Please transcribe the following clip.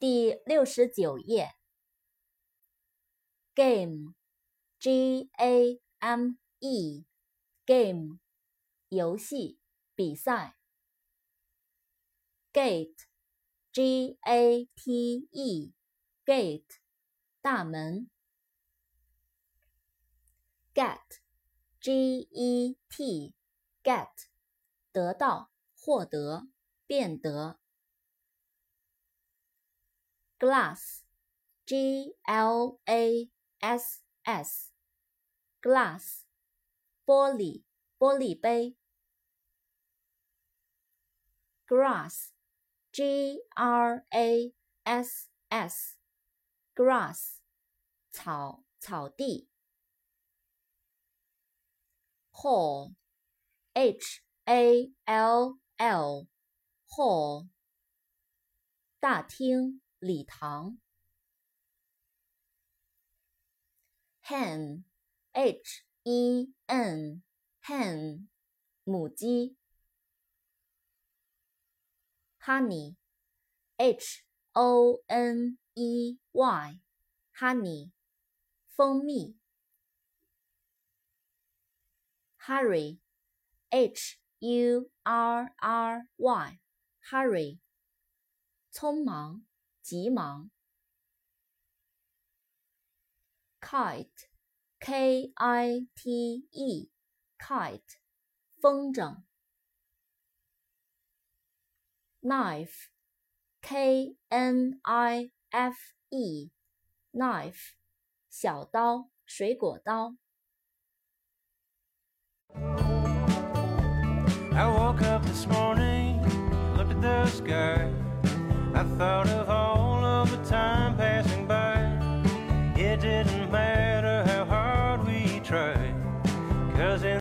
第六十九页。game，g a m e，game，游戏，比赛。gate，g a t e，gate，大门。get，g e t，get，得到，获得，变得。glass，g l a s s，glass，玻璃，玻璃杯。grass，g r a s s，grass，草，草地。hall，h a l l，hall，大厅。 礼堂，hen，h e n，hen，母鸡，honey，h o n e y，honey，蜂蜜，hurry，h u r r y，hurry，匆忙。急忙。kite，k i t e，kite，风筝。knife，k n i f e，knife，小刀，水果刀。I woke up this morning, looked at the sky, I thought matter how hard we try, cause in